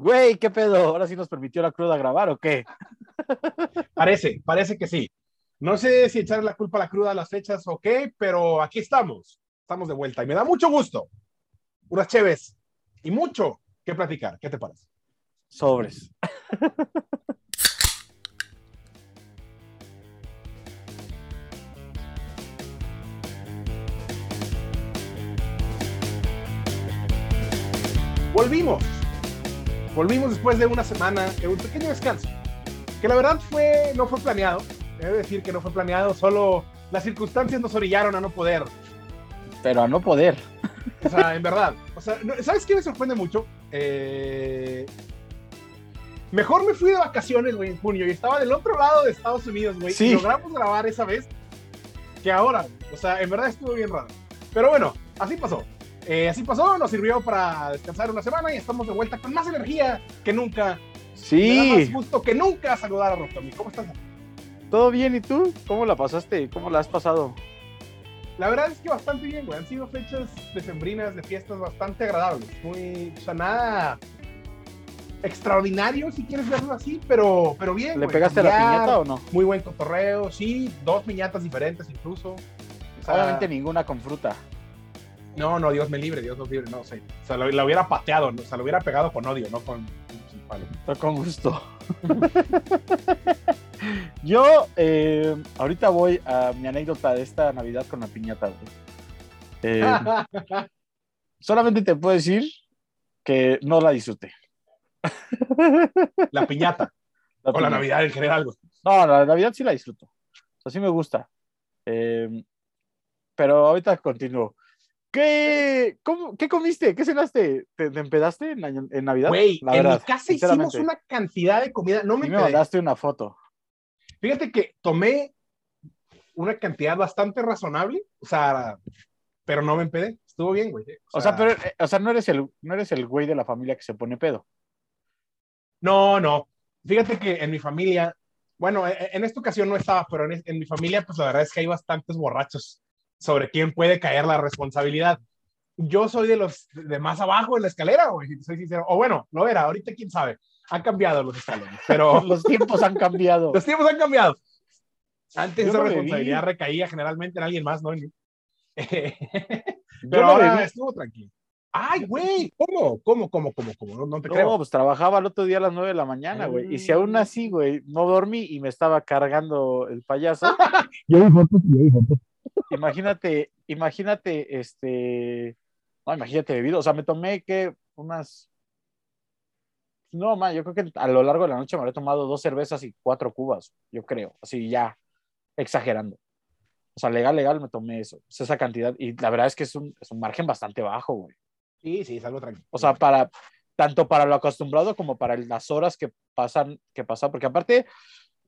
Güey, ¿qué pedo? ¿Ahora sí nos permitió la cruda grabar o qué? Parece, parece que sí. No sé si echarle la culpa a la cruda a las fechas o qué, pero aquí estamos. Estamos de vuelta y me da mucho gusto. Unas chéves y mucho que platicar. ¿Qué te parece? Sobres. Volvimos. Volvimos después de una semana, de un pequeño descanso. Que la verdad fue, no fue planeado. Debo decir que no fue planeado, solo las circunstancias nos orillaron a no poder. Pero a no poder. O sea, en verdad. O sea, ¿sabes qué me sorprende mucho? Eh, Mejor me fui de vacaciones, güey, en junio y estaba del otro lado de Estados Unidos, güey. Sí. Y logramos grabar esa vez que ahora. O sea, en verdad estuvo bien raro. Pero bueno, así pasó. Eh, así pasó, nos sirvió para descansar una semana y estamos de vuelta con más energía que nunca. Me da Sí, más gusto que nunca saludar a Rotomi. ¿Cómo estás? todo bien. ¿Y tú? ¿Cómo la pasaste? ¿Cómo la has pasado? La verdad es que bastante bien, güey. Han sido fechas decembrinas de fiestas bastante agradables. Muy, o sea, nada extraordinario, si quieres verlo así, pero, pero bien. ¿Le güey. pegaste a la piñata o no? Muy buen cotorreo, sí, dos piñatas diferentes incluso. O sea, Obviamente ninguna con fruta. No, no, Dios me libre, Dios nos libre, no. O sea, lo- la hubiera pateado, ¿no? o sea, lo hubiera pegado con odio, no con, con palo. Pero con gusto. Yo eh, ahorita voy a mi anécdota de esta Navidad con la piñata. Eh, solamente te puedo decir que no la disfruté. la piñata, La o la. Navidad en general. No, la Navidad sí la disfruto. O sea, sí me gusta. Eh, pero ahorita continúo. ¿Qué, cómo- ¿Qué comiste? ¿Qué cenaste? ¿Te, te empedaste en, año- en Navidad? Güey, en verdad, mi casa hicimos una cantidad de comida, no me Sí me mandaste una foto. Fíjate que tomé una cantidad bastante razonable, o sea, pero no me empedé. Estuvo bien, güey. O sea, pero, eh, o sea, no eres el, no eres el güey de la familia que se pone pedo. No, no. Fíjate que en mi familia, bueno, e- en esta ocasión no estaba, pero en, en mi familia, pues la verdad es que hay bastantes borrachos sobre quién puede caer la responsabilidad. Yo soy de los de más abajo en la escalera, güey, soy sincero. O bueno, no era, ahorita quién sabe. Han cambiado los escalones, pero Los tiempos han cambiado. los tiempos han cambiado. Antes Yo esa no responsabilidad recaía generalmente en alguien más, ¿no? En mí. Yo Pero no ahora estuvo tranquilo. Ay, güey, ¿cómo? ¿Cómo, cómo, cómo, cómo? No, no te No, creo. pues trabajaba el otro día a las 9 de la mañana, güey. Y si aún así, güey, no dormí y me estaba cargando el payaso, Yo vi fotos, yo vi fotos. Imagínate, imagínate, este, no, imagínate bebido. O sea, me tomé que unas, no, man, yo creo que a lo largo de la noche me habré tomado dos cervezas y cuatro cubas, yo creo, así ya, exagerando. O sea, legal, legal me tomé eso, pues, esa cantidad. Y la verdad es que es un, es un margen bastante bajo, güey. Sí, sí, es algo tranquilo. O sea, para tanto para lo acostumbrado como para las horas que pasan, que pasan, porque aparte,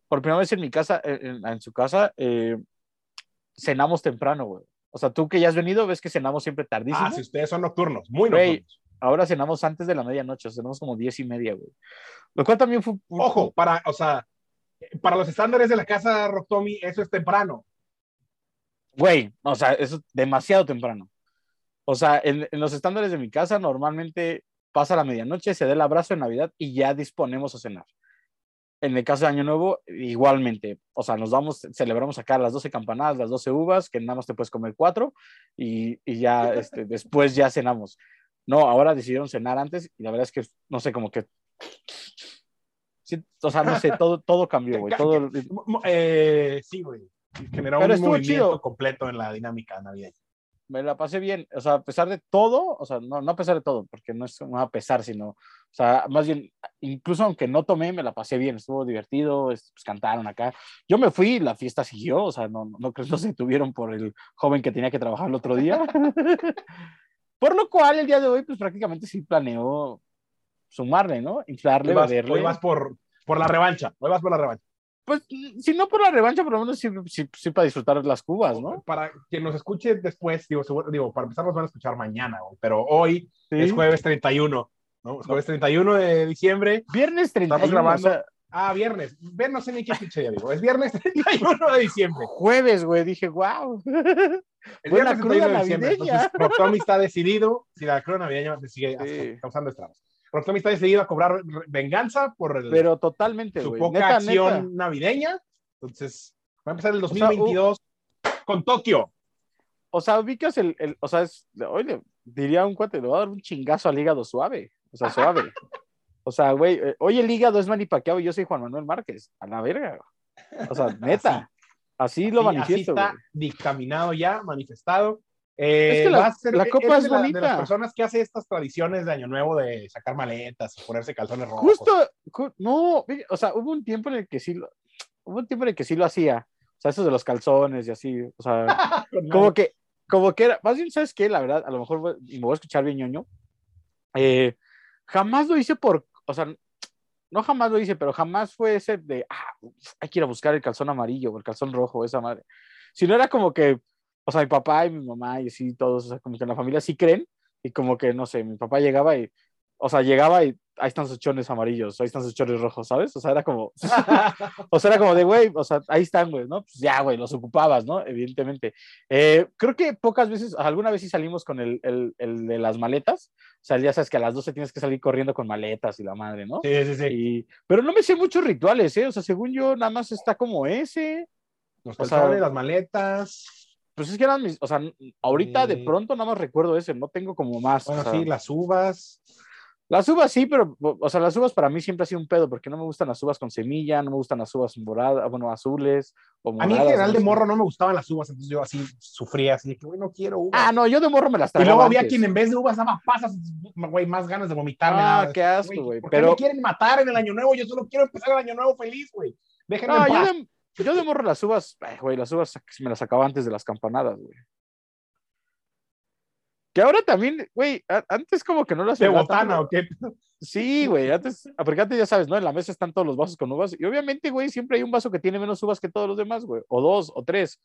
por primera vez en mi casa, en, en- en su casa, eh, cenamos temprano, güey. O sea, tú que ya has venido, ves que cenamos siempre tardísimo. Ah, si ustedes son nocturnos, muy Güey. nocturnos. Ahora cenamos antes de la medianoche, o sea, cenamos como diez y media, güey. Lo cual también fue. Ojo, para, o sea, para los estándares de la casa Rocktomi, eso es temprano. Güey, o sea, eso es demasiado temprano. O sea, en, en los estándares de mi casa, normalmente pasa la medianoche, se da el abrazo en Navidad y ya disponemos a cenar. En el caso de Año Nuevo, igualmente. O sea, nos vamos, celebramos acá las 12 campanadas, las 12 uvas, que nada más te puedes comer cuatro, y, y ya este, después ya cenamos. No, ahora decidieron cenar antes y la verdad es que, no sé, como que. Sí, o sea, no sé, todo, todo cambió, güey. Todo, eh, sí, güey. Generó Pero un movimiento chido. completo en la dinámica navideña. Me la pasé bien, o sea, a pesar de todo, o sea, no, no a pesar de todo, porque no es un a pesar, sino, o sea, más bien, incluso aunque no tomé, me la pasé bien, estuvo divertido, es- pues, cantaron acá. Yo me fui, la fiesta siguió, o sea, no, no creo que no se detuvieron por el joven que tenía que trabajar el otro día. por lo cual, el día de hoy, pues prácticamente sí planeó sumarle, ¿no? Inflarle, Hoy vas, beberle. hoy vas por, por la revancha. Hoy vas por la revancha. Pues, si no por la revancha, por lo menos sí, sí, sí para disfrutar las cubas, ¿no? Para quien nos escuche después, digo, seguro- digo, para empezar nos van a escuchar mañana, pero hoy Sí. es jueves 31, ¿no? Es jueves 31 de diciembre. Viernes 31, grabando. o sea, Ah, viernes. Ver, no sé ni qué pinche día digo. Es viernes 31 de diciembre. jueves, güey, dije, wow. El Buena viernes cruda 31 de diciembre. navideña. Entonces, Rotomi está decidido si la cruda navideña sigue Sí. causando estragos. Rockstar está decidido a cobrar venganza por el, Pero totalmente, su poca Neta, acción neta. navideña. Entonces, va a empezar el O sea, 2022 con Tokio. O sea, ubicas el, el o sea, es, oye, diría un cuate, le va a dar un chingazo al hígado suave. O sea, suave. O sea, güey, eh, oye, el hígado es Manny Pacquiao y yo soy Juan Manuel Márquez. A la verga. O sea, neta. Así, lo Sí, manifiesto, Así está dictaminado ya, manifestado. Eh, Es que la- ser- la e- copa es de la- De bonita. las personas que hace estas tradiciones de Año Nuevo de sacar maletas, ponerse calzones rojos. Justo, ju- no, o sea, hubo un tiempo en el que sí lo, hubo un tiempo en el que sí lo hacía. O sea, esos de los calzones y así. O sea, como que, como que era, más bien, ¿sabes qué? La verdad, a lo mejor, y me voy a escuchar bien ñoño, eh, jamás lo hice por, o sea, no jamás lo hice, pero jamás fue ese de, ah, hay que ir a buscar el calzón amarillo o el calzón rojo, esa madre. Si no era como que, o sea, mi papá y mi mamá y así, todos, o sea, como que en la familia sí creen, y como que, no sé, mi papá llegaba y, o sea, llegaba y ahí están sus chones amarillos, ahí están sus chones rojos, ¿sabes? O sea, era como, o sea, era como de, güey, o sea, ahí están, güey, ¿no? Pues ya, güey, los ocupabas, ¿no? Evidentemente. Eh, creo que pocas veces, alguna vez sí salimos con el, el, el de las maletas. O sea, ya sabes que a las 12 tienes que salir corriendo con maletas y la madre, ¿no? Sí, sí, sí. Y, pero no me sé muchos rituales, ¿eh? O sea, según yo, nada más está como ese. Los o sea- calzones, las maletas. Pues es que eran mis, o sea, ahorita de pronto nada más recuerdo ese, no tengo como más. o Bueno, sea, sí, las uvas. Las uvas sí, pero, o sea, las uvas para mí siempre ha sido un pedo, porque no me gustan las uvas con semilla, no me gustan las uvas moradas, bueno, azules o A mí en general de morro no me gustaban las uvas, entonces yo así sufría, así de que, güey, no quiero uvas. Ah, no, yo de morro me las y tragaba luego había antes. quien en vez de uvas daba pasas, güey, más ganas de vomitarme. Ah, qué asco, güey, ¿Por qué pero- me quieren matar en el año nuevo? Yo solo quiero empezar el año nuevo feliz, güey. Déjenme No, en yo paz. de, yo de morro las uvas, ay, güey, las uvas me las sacaba antes de las campanadas, güey. Que ahora también, güey, antes como que no las ¿De botana o qué? Sí, güey, antes, porque antes ya sabes, ¿no? En la mesa están todos los vasos con uvas y obviamente, güey, siempre hay un vaso que tiene menos uvas que todos los demás, güey, o dos, o tres.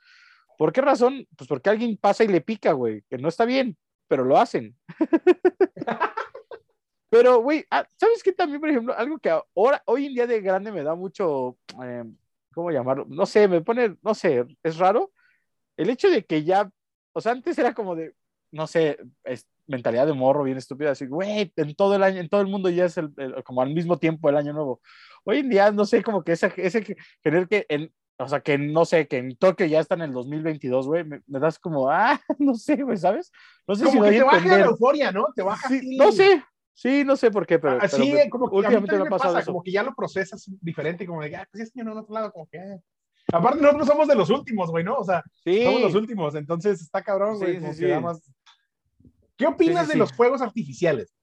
¿Por qué razón? Pues porque alguien pasa y le pica, güey, que no está bien, pero lo hacen. pero, güey, ah, ¿sabes qué también, por ejemplo, algo que ahora, hoy en día de grande me da mucho, eh, ¿cómo llamarlo? No sé, me pone, no sé, es raro. El hecho de que ya, o sea, antes era como de, no sé, es mentalidad de morro bien estúpida, así, güey, en todo el año, en todo el mundo ya es el, el- como al mismo tiempo el año nuevo. Hoy en día, no sé, como que ese, ese querer que en, o sea, que no sé, que en Tokio ya está en el 2022, güey, me, me das como, ah, no sé, güey, ¿sabes? No sé si Como doy que te baja la euforia, ¿no? Te baja Sí, así. no sé, sí, no sé por qué, pero, Así, pero me- como que a mí últimamente me me ha pasado pasa, como que ya lo procesas diferente, como de, ah, pues este no en otro lado, como que. ah. Aparte, nosotros somos de los últimos, güey, ¿no? O sea, Sí, somos los últimos, entonces está cabrón, güey. Sí, como sí, que más- ¿Qué opinas de los fuegos artificiales?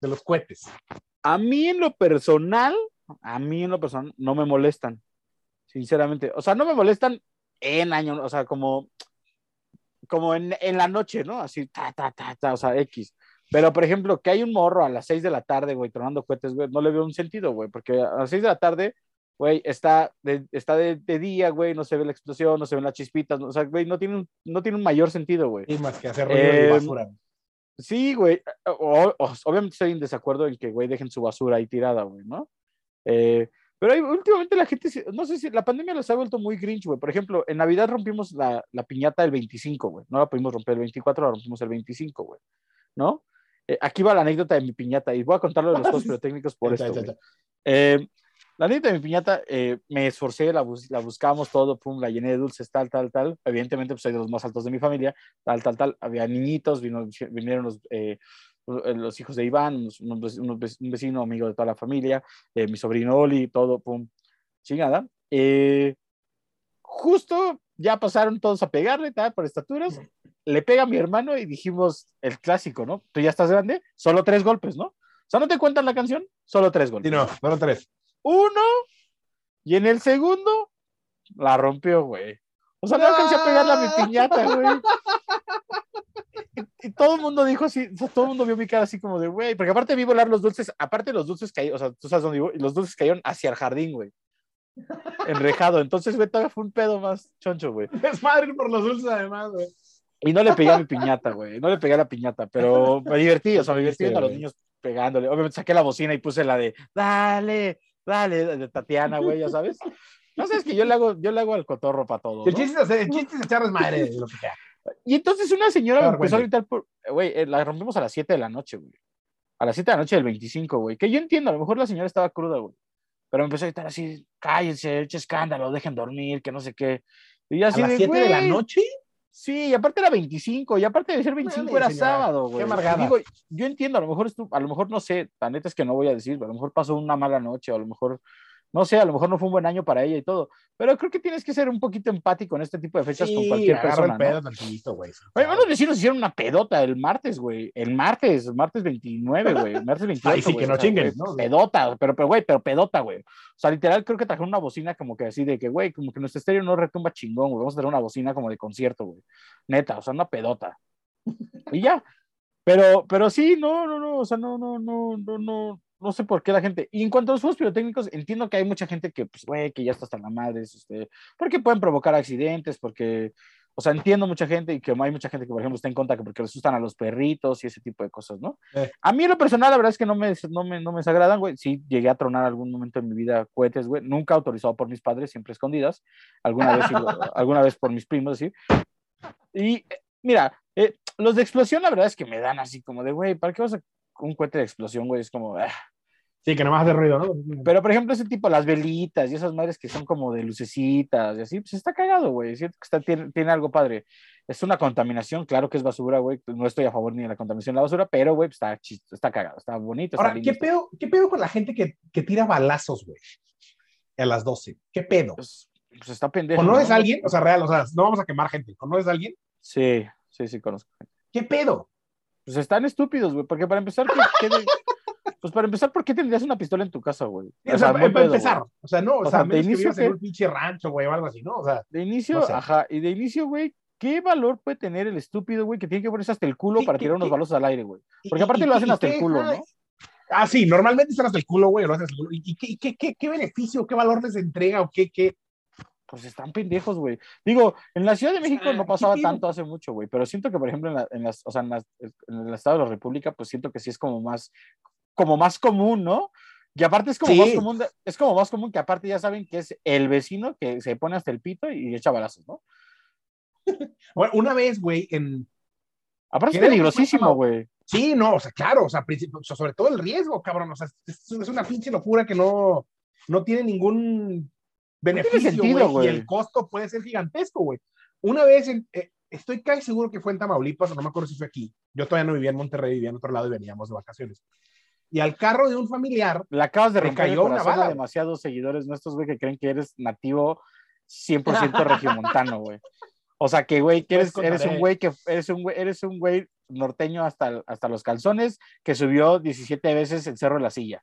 De los cohetes. A mí en lo personal, a mí en lo personal no me molestan, sinceramente. O sea, no me molestan en año, o sea, como, como en, en la noche, ¿no? Así, ta, ta, ta, ta, o sea, X. Pero, por ejemplo, que hay un morro a las 6 de la tarde, güey, tronando cohetes, güey, no le veo un sentido, güey, porque a las 6 de la tarde, güey, está de, está de, de día, güey, no se ve la explosión, no se ven las chispitas, no- o sea, güey, no tiene un, no tiene un mayor sentido, güey. Y más que hacer ruido Eh, y basura. Sí, güey. O- o- obviamente estoy en desacuerdo en que, güey, dejen su basura ahí tirada, güey, ¿no? Eh, pero hay- últimamente la gente, no sé si la pandemia los ha vuelto muy grinch, güey. Por ejemplo, en Navidad rompimos la, la piñata el 25, güey. No la pudimos romper el 24, la rompimos el 25, güey. ¿No? Eh, aquí va la anécdota de mi piñata y voy a contarlo de los juegos pirotécnicos por esto. Eh, la anécdota de mi piñata, eh, me esforcé, la, bus- la buscamos todo, pum, la llené de dulces, tal, tal, tal. Evidentemente, pues soy de los más altos de mi familia, tal, tal, tal. Había niñitos, vino, vinieron los, eh, los hijos de Iván, unos- unos- un vecino amigo de toda la familia, eh, mi sobrino Oli, todo, pum, chingada. Eh, justo ya pasaron todos a pegarle, tal, por estaturas. Le pega a mi hermano y dijimos el clásico, ¿no? Tú ya estás grande, solo tres golpes, ¿no? O sea, ¿no te cuentan la canción? Solo tres golpes. Sí, no, solo tres. Uno, y en el segundo, la rompió, güey. O sea, no alcancé a pegarle a mi piñata, güey. Y, y todo el mundo dijo así, o sea, todo el mundo vio mi cara así como de, güey, porque aparte vi volar los dulces, aparte los dulces cayeron, o sea, tú sabes dónde vivo, y los dulces cayeron hacia el jardín, güey. Enrejado. Entonces, güey, todavía fue un pedo más choncho, güey. Es madre por los dulces, además, güey. Y no le pegué a mi piñata, güey. No le pegué a la piñata, pero me divertí, o sea, me divertí Sí, viendo a los güey. niños pegándole. Obviamente saqué la bocina y puse la de, dale, dale, de Tatiana, güey, ya sabes. No sabes que yo le hago, yo le hago al cotorro para todo. El ¿no? chiste es hacer- el chiste es echar desmadre, lo que sea. Y entonces una señora A me empezó a cuente. gritar, por, güey, eh, la rompimos a las 7 de la noche, güey. a las 7 de la noche del 25, güey. Que yo entiendo, a lo mejor la señora estaba cruda, güey. Pero empezó a gritar así, cállense, eche escándalo, dejen dormir, que no sé qué. Y yo así ¿A las de, 7 de la "Güey". noche? Sí, y aparte era 25, y aparte de ser 25 Mames, era señora, sábado, qué güey. amargada. Digo, yo entiendo, a lo mejor a lo mejor no sé, la neta es que no voy a decir, a lo mejor pasó una mala noche, a lo mejor, no sé, a lo mejor no fue un buen año para ella y todo, pero creo que tienes que ser un poquito empático en este tipo de fechas con cualquier persona, el ¿no? pedo tantito, güey. Oye, unos vecinos hicieron una pedota el martes, güey. El martes, el martes 29, güey. Martes 28. Ay, sí, güey, que no o sea, chinguen, güey, ¿no? Pedota, pero, pero, güey, pero pedota, güey. O sea, literal, creo que trajeron una bocina como que así de que, güey, como que nuestro estéreo no retumba chingón, güey. Vamos a tener una bocina como de concierto, güey. Neta, o sea, una pedota. Y ya. Pero, pero sí, no, no, no, o sea, no, no, no, no, no, no sé por qué la gente. Y en cuanto a los fuegos pirotécnicos, entiendo que hay mucha gente que, pues, güey, que ya está hasta la madre, este, porque pueden provocar accidentes, porque, o sea, entiendo mucha gente y que hay mucha gente que, por ejemplo, está en contra que porque les asustan a los perritos y ese tipo de cosas, ¿no? Eh. A mí, en lo personal, la verdad es que no me, no me, no me desagradan, güey. Sí, llegué a tronar algún momento en mi vida cohetes, güey. Nunca autorizado por mis padres, siempre escondidas. Alguna vez, alguna vez por mis primos, sí. Y eh, mira, eh, los de explosión, la verdad es que me dan así como de, güey, ¿para qué vas a un cohete de explosión, güey? Es como, ah. Sí, que nomás hace ruido, ¿no? Pero, por ejemplo, ese tipo, las velitas y esas madres que son como de lucecitas y así, pues está cagado, güey. Siento que está, tiene, tiene algo padre. Es una contaminación, claro que es basura, güey. No estoy a favor ni de la contaminación de la basura, pero, güey, pues, está, chis- está cagado, está bonito. Está Ahora, lindo, ¿qué está- pedo, ¿qué pedo con la gente que, que tira balazos, güey? A las 12. ¿Qué pedo? Pues, pues está pendejo. ¿Conoces ¿no? a alguien? O sea, real, o sea, no vamos a quemar gente. ¿Conoces a alguien? Sí, sí, sí, conozco. ¿Qué pedo? Pues están estúpidos, güey, porque para empezar, ¿qué- qué de- pues para empezar, ¿por qué tendrías una pistola en tu casa, güey? O sea, para pedo, empezar. güey. O sea, no, o, O sea, de que inicio vivas en que- un pinche rancho, güey, o algo así, ¿no? O sea, De inicio, No sé. ajá, y de inicio, güey, ¿qué valor puede tener el estúpido, güey, que tiene que ponerse hasta el culo ¿Qué- para tirar unos balazos al aire, güey? Porque aparte y- lo hacen y hasta el culo, ¿no? Ah, sí, normalmente están hasta el culo, güey, lo hacen hasta el culo. ¿Y qué, qué, qué, qué beneficio, qué valor les entrega o qué, qué? Pues están pendejos, güey. Digo, en la Ciudad de México no ¿qué pasaba tanto hace mucho, güey, pero siento que, por ejemplo, en, la- en las, o sea, en, las- en el Estado de la República, pues siento que sí es como más, como más común, ¿no? Y aparte es como Sí. más común, es como más común que aparte ya saben que es el vecino que se pone hasta el pito y echa balazos, ¿no? Bueno, una vez, güey, en. Aparte es peligrosísimo, güey. Sí, no, o sea, claro, o sea, sobre todo el riesgo, cabrón. O sea, es, una pinche locura que no, no tiene ningún beneficio, sentido. Y el costo puede ser gigantesco, güey. Una vez, en- eh, estoy casi seguro que fue en Tamaulipas, o no me acuerdo si fue aquí. Yo todavía no vivía en Monterrey, vivía en otro lado y veníamos de vacaciones. Y al carro de un familiar, Le acabas de romper cayó una bala, demasiados seguidores nuestros, güey, que creen que eres nativo 100% regiomontano, güey. O sea, que, güey, que eres, Pues eres un contaré. güey que eres un güey, eres un güey norteño hasta, hasta los calzones que subió 17 veces el cerro de la silla.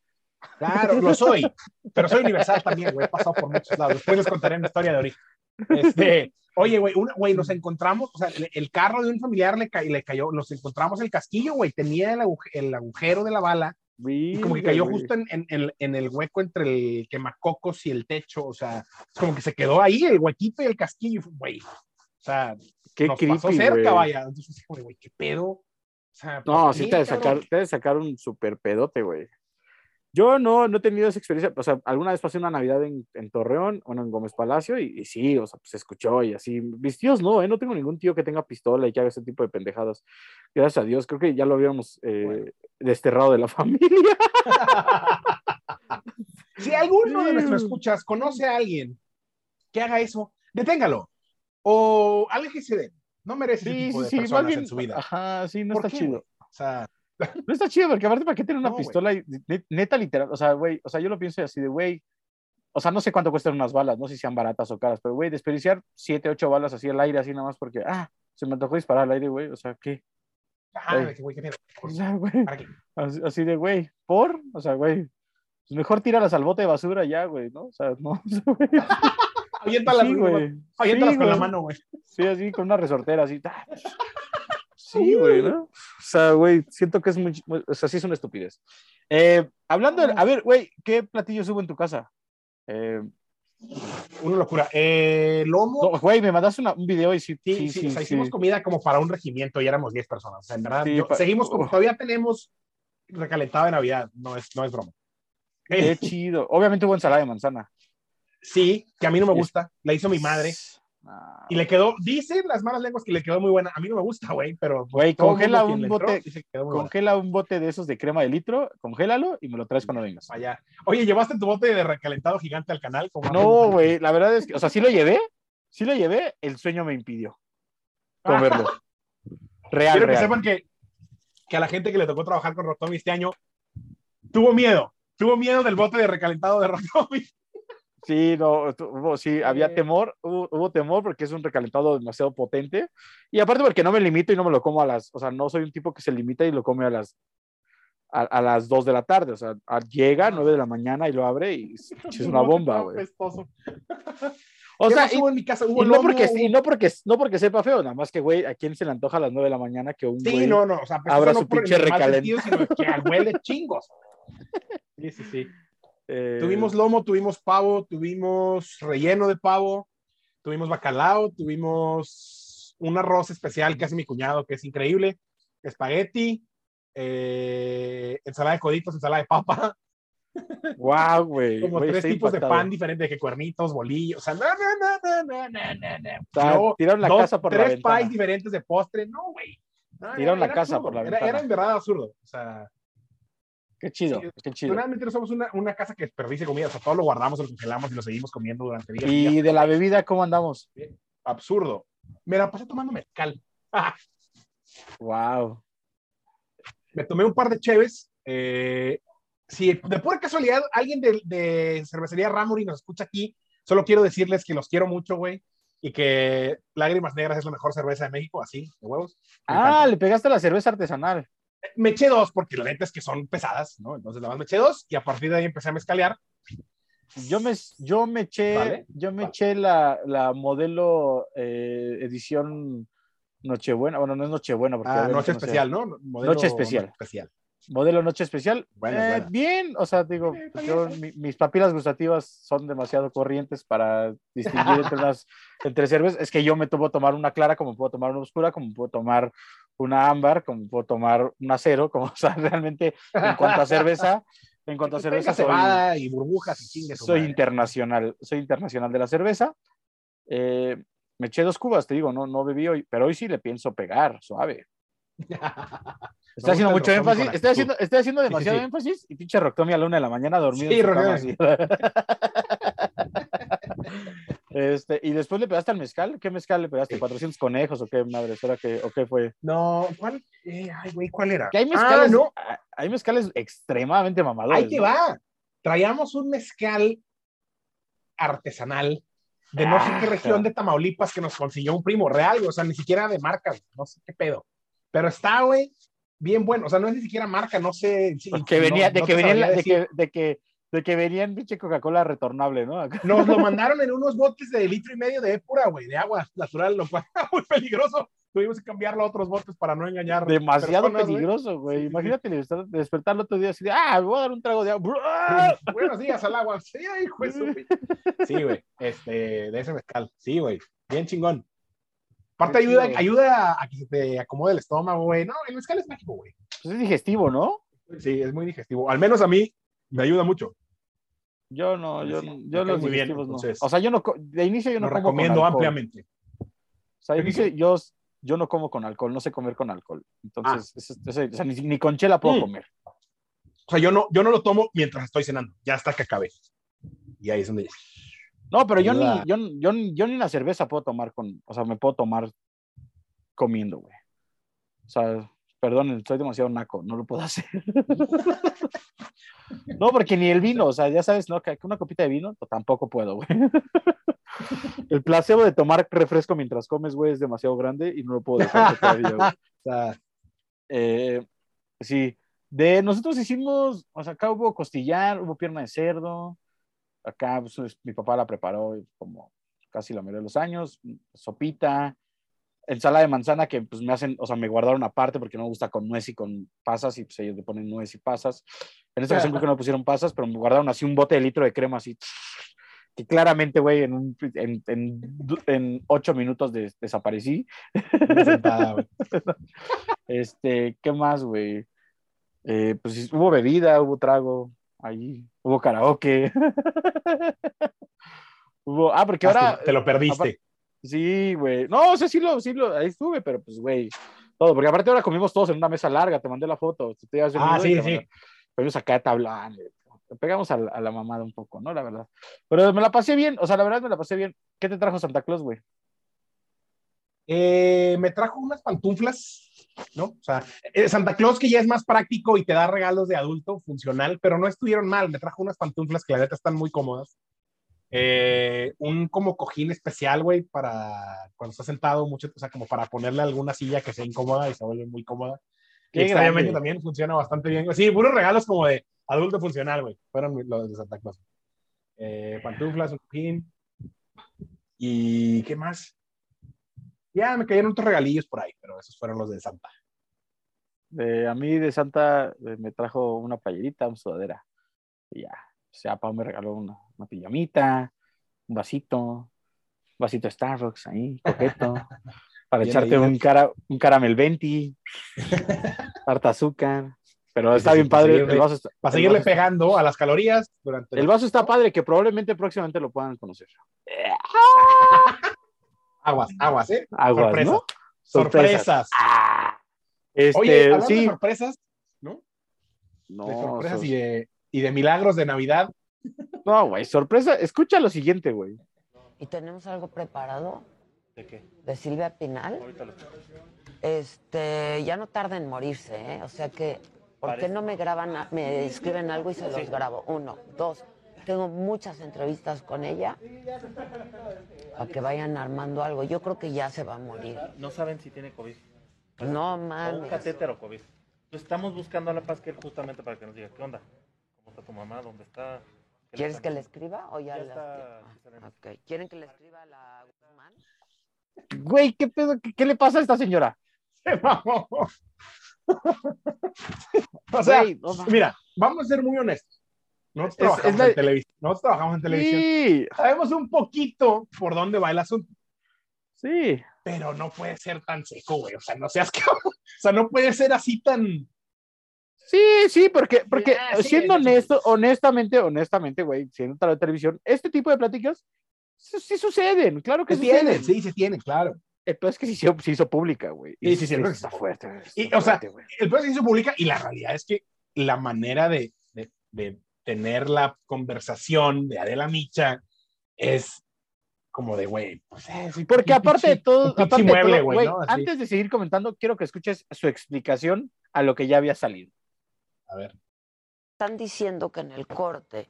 Claro, lo soy, pero soy universal también, güey. He pasado por muchos lados. Después les contaré una historia de origen. Este, oye, güey, güey, nos encontramos, o sea, le- el carro de un familiar le, ca- le cayó, nos encontramos el casquillo, güey, tenía el, aguje- el agujero de la bala y como que cayó justo en, en- en- en el hueco entre el quemacocos y el techo, o sea, como que se quedó ahí el huequito y el casquillo, güey. O sea, Qué nos creepy, pasó cerca, güey. vaya. Entonces, güey, qué pedo. O sea, No, ¿por sí te ha de sacar, cabrón? te de sacar un super pedote, güey. Yo no, no he tenido esa experiencia, o sea, alguna vez pasé una Navidad en, en Torreón, bueno, en Gómez Palacio, y, y sí, o sea, pues se escuchó y así. Mis tíos no, ¿eh? No tengo ningún tío que tenga pistola y que haga ese tipo de pendejadas. Gracias a Dios, creo que ya lo habíamos eh, Bueno. desterrado de la familia. si alguno de nuestros escuchas conoce a alguien que haga eso, deténgalo. O aléjese de él. No merece ese Sí, tipo sí, de sí, personas bien, en su vida. ajá, sí, no ¿Por está qué, chido. O sea, No está chido, porque aparte, ¿para qué tener una No, pistola? y- Neta, literal, o sea, güey, o sea, yo lo pienso así de, güey, o sea, no sé cuánto cuestan unas balas, no sé si sean baratas o caras, pero, güey, desperdiciar siete, ocho balas así al aire, así nada más porque, ah, se me antojó disparar al aire, güey, o sea, ¿qué? ajá, Güey. qué pedo. O sea, güey, ¿Para qué? así, así de, güey, ¿por? O sea, güey, pues mejor tíralas al bote de basura ya, güey, ¿no? O sea, no, güey, Aviéntalas, sí, güey. Aviéntalas sí, con la mano, güey. Sí, así, con una resortera, así. Sí, güey, ¿no? O sea, güey, siento que es muy, muy- o sea, sí es una estupidez. Eh, hablando de, a ver, güey, ¿qué platillos hubo en tu casa? Eh, Una locura. Eh, lomo. no, güey, me mandaste una- un video y sí, Sí, sí, sí, sí, o sea, hicimos comida como para un regimiento y éramos 10 personas. O sea, en verdad, yo- pa- seguimos como Uf. todavía tenemos recalentado de Navidad, no es, no es broma. Qué chido. Obviamente hubo ensalada de manzana. sí, que a mí no me gusta, la hizo mi madre. Ah, Y le quedó, dicen las malas lenguas que le quedó muy buena. A mí no me gusta, güey, pero. pues, Güey, congela un entró bote- buena. Congela un bote de esos de crema de litro, congélalo y me lo traes cuando vengas. Allá. Oye, ¿llevaste tu bote de recalentado gigante al canal? Como No, güey, la verdad es que, o sea, sí lo llevé, sí lo llevé, el sueño me impidió comerlo. Real, Quiero que sepan que, que a la gente que le tocó trabajar con Rotomi este año tuvo miedo. Tuvo miedo del bote de recalentado de Rotomi. Sí, no, hubo, sí, había temor, hubo, hubo temor porque es un recalentado demasiado potente. Y aparte porque no me limito y no me lo como a las, o sea, no soy un tipo que se limita y lo come a las a, a las 2 de la tarde, o sea, a- llega a 9 de la mañana y lo abre y es, una bomba, güey. O ¿Qué sea, y, en mi casa? Hubo y no porque, hubo- y no porque no porque sepa feo, nada más que, güey, a quién se le antoja a las 9 de la mañana que un Sí, güey no, no, o sea, pues abra su no por pinche recalentado. sentido, sino que huele chingos. Sí, sí, sí. Eh, tuvimos lomo, tuvimos pavo, tuvimos relleno de pavo, tuvimos bacalao, tuvimos un arroz especial que hace mi cuñado, que es increíble, espagueti, eh, ensalada de coditos, ensalada de papa. Wow, güey. Como wey, tres tipos de pan diferentes, que cuernitos, bolillos, o sea, no, no, no, no, no, no, o tiraron la casa por la ventana. Tres pies diferentes de postre, no, güey. Tiraron la casa por la ventana. Era, era en verdad absurdo, o sea Qué chido, Sí, qué chido. realmente no somos una, una casa que desperdicia comida, o sea, todo lo guardamos, lo congelamos y lo seguimos comiendo durante días. y de la bebida, ¿cómo andamos? absurdo. Me la pasé tomando mezcal. Wow. Me tomé un par de cheves. Eh, si de pura casualidad alguien de, de cervecería Ramuri nos escucha aquí, solo quiero decirles que los quiero mucho, güey. Y que Lágrimas Negras es la mejor cerveza de México, así, de huevos. Ah, le pegaste a la cerveza artesanal. Me eché dos, porque la neta es que son pesadas, ¿no? Entonces, nada más me eché dos y a partir de ahí empecé a mezcalear. Yo me, yo me eché, Vale. yo me Vale. eché la, la modelo eh, edición Nochebuena. Bueno, no es Nochebuena. Porque Ah, noche no especial, ¿no? Modelo Noche especial. especial. Modelo Noche Especial. Eh. Bien, o sea, digo, Sí, yo- mi- mis papilas gustativas son demasiado corrientes para distinguir entre unas entre cervezas. Es que yo me puedo tomar una clara, como puedo tomar una oscura, como puedo tomar una ámbar, como puedo tomar una cero, como, o sea, realmente en cuanto a cerveza, en cuanto a cerveza soy, y burbujas y chingue su soy madre. internacional, soy internacional de la cerveza. Eh, me eché dos cubas, te digo, no, no bebí hoy, pero hoy sí le pienso pegar, suave. Estoy haciendo mucho énfasis, estoy haciendo, estoy haciendo demasiado sí. énfasis y pinche Roctomi a la una de la mañana dormido. Sí, este, y después le pegaste al mezcal, ¿qué mezcal le pegaste? Sí. ¿400 conejos o qué madre? ¿Era que, o qué fue? No, ¿cuál? Eh, ay, güey, ¿cuál era? Que hay mezcales, Ah, no, ah, hay mezcales extremadamente mamadores. ahí te ¿no? va. Traíamos un mezcal artesanal de no sé qué Ah, región de Tamaulipas que nos consiguió un primo real, o sea, ni siquiera de marca, güey, no sé qué pedo. Pero está, güey, bien bueno, o sea, no es ni siquiera marca, no sé. si- Que no- venía, de no que te venía, en la- de que, de que, de que venía en pinche Coca-Cola retornable, ¿no? Nos lo mandaron en unos botes de litro y medio de épura, güey, de agua natural, lo cual era muy peligroso. Tuvimos que cambiarlo a otros botes para no engañar. Demasiado personas, peligroso, güey. Sí, sí, sí. Imagínate despertar, el otro día así de, ah, me voy a dar un trago de agua. Buenos días al agua. Sí, hijo de Sí, güey. Este, de ese mezcal. Sí, güey. Bien chingón. Aparte ayuda, ayuda a que se te acomode el estómago, güey. No, el mezcal es mágico, güey. Pues es digestivo, ¿no? Sí, es muy digestivo. Al menos a mí me ayuda mucho. Yo no, yo, Sí, yo los muy bien, digestivos no. entonces. O sea, yo no, de inicio yo no Lo como con recomiendo alcohol. ampliamente. O sea, de ¿Qué inicio yo, yo no como con alcohol, no sé comer con alcohol. Entonces, eso- o sea, ni, ni con chela puedo Mm. comer. O sea, yo no, yo no lo tomo mientras estoy cenando. Ya hasta que acabe. Y ahí es donde. No, pero yo ni, yo, yo, yo ni la cerveza puedo tomar con, o sea, me puedo tomar comiendo, güey. O sea, perdón, soy demasiado naco, no lo puedo hacer. no, porque ni el vino, o sea, ya sabes, ¿no? Que una copita de vino, pues, tampoco puedo, güey. el placebo de tomar refresco mientras comes, güey, es demasiado grande y no lo puedo dejar todavía, güey. O sea, Eh, sí, de nosotros hicimos, o sea, acá hubo costillar, hubo pierna de cerdo, acá pues, es- mi papá la preparó como casi la mayoría de los años, sopita, ensalada de manzana que pues me hacen, o sea, me guardaron aparte porque no me gusta con nuez y con pasas y pues ellos le ponen nuez y pasas. En esta ocasión creo que no me pusieron pasas, pero me guardaron así un bote de litro de crema así, que claramente, güey, en, un- en, en, en ocho minutos des- desaparecí. sentada. Este, ¿qué más, güey? Eh, pues hubo bebida, hubo trago, ahí, hubo karaoke. hubo, ah, porque ahora, Te lo perdiste. Sí, güey. No, o sea, sí lo, sí lo, ahí estuve, pero pues, güey, todo, porque aparte ahora comimos todos en una mesa larga, te mandé la foto. Te ah, sí, sí. Fuimos acá de tabla, pegamos a la, a la, mamada un poco, ¿no? La verdad. Pero me la pasé bien, o sea, la verdad me la pasé bien. ¿Qué te trajo Santa Claus, güey? Eh, me trajo unas pantuflas, ¿no? O sea, eh, Santa Claus que ya es más práctico y te da regalos de adulto funcional, pero no estuvieron mal. Me trajo unas pantuflas que la neta están muy cómodas. Eh, un como cojín especial, güey, para cuando estás sentado, mucho, o sea, como para ponerle alguna silla que sea incómoda y se vuelve muy cómoda. Que extrañamente también funciona bastante bien. Sí, puros regalos como de adulto funcional, güey. Fueron los de Santa Claus. pantuflas, un cojín. ¿Y qué más? Ya me cayeron otros regalillos por ahí, pero esos fueron los de Santa. a mí de Santa eh, me trajo una playerita, una sudadera. Y ya. O sea, Pau me regaló una, una pijamita, un vasito, un vasito de Starbucks ahí, coqueto. para echarte un, cara, un caramel 20, harta azúcar. Pero está bien padre. Para seguirle, para seguirle pegando a las calorías durante el vaso está padre, que probablemente próximamente lo puedan conocer. Aguas, aguas, ¿eh? Aguas, sorpresas. ¿no? Sorpresas. Ah, este, Oye, sí. de sorpresas, ¿no? No, de sorpresas y, de, y de milagros de Navidad. No, güey, sorpresa. Escucha lo siguiente, güey. ¿Y tenemos algo preparado? ¿De qué? ¿De Silvia Pinal? Ahorita lo Este, ya no tarda en morirse, ¿eh? O sea que, ¿por qué no me graban, me escriben algo y se los grabo? Uno, dos, tengo muchas entrevistas con ella para que vayan armando algo. Yo creo que ya se va a morir. No saben si tiene COVID. No, O un mames. catéter o COVID. Entonces, estamos buscando a la Pasquel justamente para que nos diga qué onda. ¿Cómo está tu mamá? ¿Dónde está? ¿Qué ¿Quieres que le escriba o ya, Ya está, ah, ok. ¿Quieren que le escriba a la Guzmán? Güey, ¿qué pedo? ¿Qué, qué le pasa a esta señora? Se mamó. o sea, Güey, no mames. mira, vamos a ser muy honestos. Nosotros, Es- trabajamos, es la- en televisión. Nosotros trabajamos en televisión. Sí, Sabemos un poquito por dónde va el asunto, sí. pero no puede ser tan seco, güey. O sea, no seas cabrón. O sea, no puede ser así tan. Sí, sí, porque, porque Ah, sí, siendo sí, sí. honesto, honestamente, honestamente, güey, siendo tal de televisión, este tipo de pláticas sí, sí suceden, claro que Se tiene, suceden. sí, se tiene, claro. El peor es que sí se, se hizo pública, güey. Sí, sí, sí, está, fuerte. está Y, o sea, güey. El peor es que se publica y la realidad es que la manera de, de- de tener la conversación de Adela Micha es como de, güey, pues, eh, sí, Porque aparte de todo, aparte de todo. Así. antes de seguir comentando, quiero que escuches su explicación a lo que ya había salido. A ver. Están diciendo que en el corte,